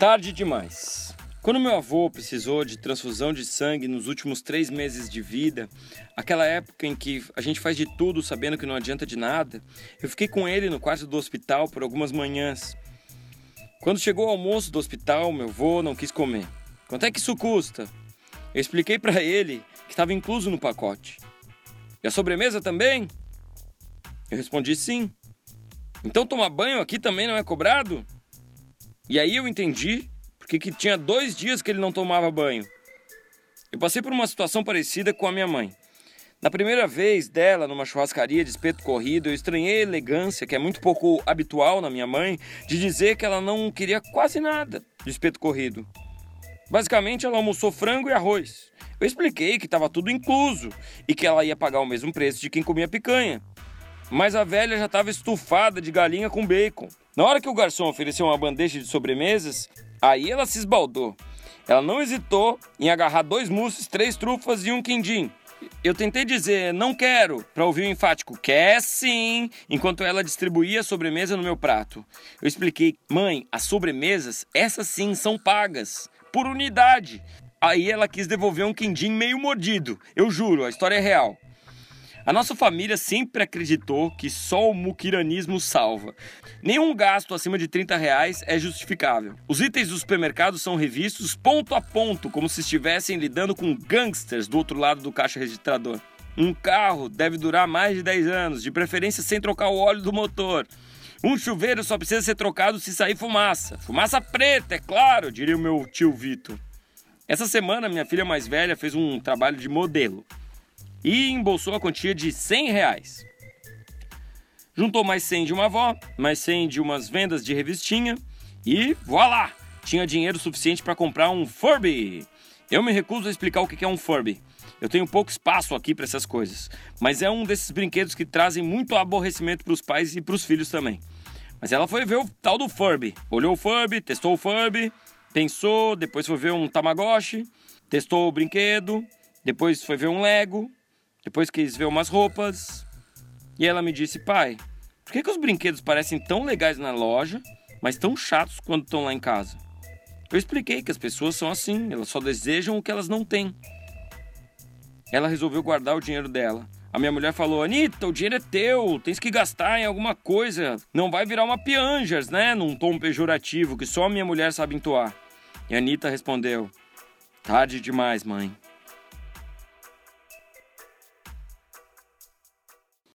Tarde demais. Quando meu avô precisou de transfusão de sangue nos últimos três meses de vida, aquela época em que a gente faz de tudo sabendo que não adianta de nada, eu fiquei com ele no quarto do hospital por algumas manhãs. Quando chegou o almoço do hospital, meu avô não quis comer. Quanto é que isso custa? Eu expliquei para ele que estava incluso no pacote. E a sobremesa também? Eu respondi sim. Então tomar banho aqui também não é cobrado? E aí eu entendi porque que tinha dois dias que ele não tomava banho. Eu passei por uma situação parecida com a minha mãe. Na primeira vez dela numa churrascaria de espeto corrido, eu estranhei a elegância, que é muito pouco habitual na minha mãe, de dizer que ela não queria quase nada de espeto corrido. Basicamente, ela almoçou frango e arroz. Eu expliquei que estava tudo incluso e que ela ia pagar o mesmo preço de quem comia picanha. Mas a velha já estava estufada de galinha com bacon. Na hora que o garçom ofereceu uma bandeja de sobremesas, aí ela se esbaldou. Ela não hesitou em agarrar dois mousses, três trufas e um quindim. Eu tentei dizer não quero, para ouvir o enfático quer sim, enquanto ela distribuía a sobremesa no meu prato. Eu expliquei, mãe, as sobremesas, essas sim são pagas, por unidade. Aí ela quis devolver um quindim meio mordido. Eu juro, a história é real. A nossa família sempre acreditou que só o muquiranismo salva. Nenhum gasto acima de 30 reais é justificável. Os itens do supermercado são revistos ponto a ponto, como se estivessem lidando com gangsters do outro lado do caixa registrador. Um carro deve durar mais de 10 anos, de preferência sem trocar o óleo do motor. Um chuveiro só precisa ser trocado se sair fumaça. Fumaça preta, é claro, diria o meu tio Vitor. Essa semana, minha filha mais velha fez um trabalho de modelo e embolsou a quantia de 100 reais. Juntou mais 100 de uma avó, mais 100 de umas vendas de revistinha e voilá! Tinha dinheiro suficiente para comprar um Furby. Eu me recuso a explicar o que é um Furby. Eu tenho pouco espaço aqui para essas coisas, mas é um desses brinquedos que trazem muito aborrecimento para os pais e para os filhos também. Mas ela foi ver o tal do Furby. Olhou o Furby, testou o Furby, pensou, depois foi ver um Tamagotchi, testou o brinquedo, depois foi ver um Lego, depois quis ver umas roupas. E ela me disse: Pai, por que, que os brinquedos parecem tão legais na loja, mas tão chatos quando estão lá em casa? Eu expliquei que as pessoas são assim, elas só desejam o que elas não têm. Ela resolveu guardar o dinheiro dela. A minha mulher falou: Anitta, o dinheiro é teu, tens que gastar em alguma coisa. Não vai virar uma pianjas, né? Num tom pejorativo que só a minha mulher sabe entoar. E a Anitta respondeu: Tarde demais, mãe.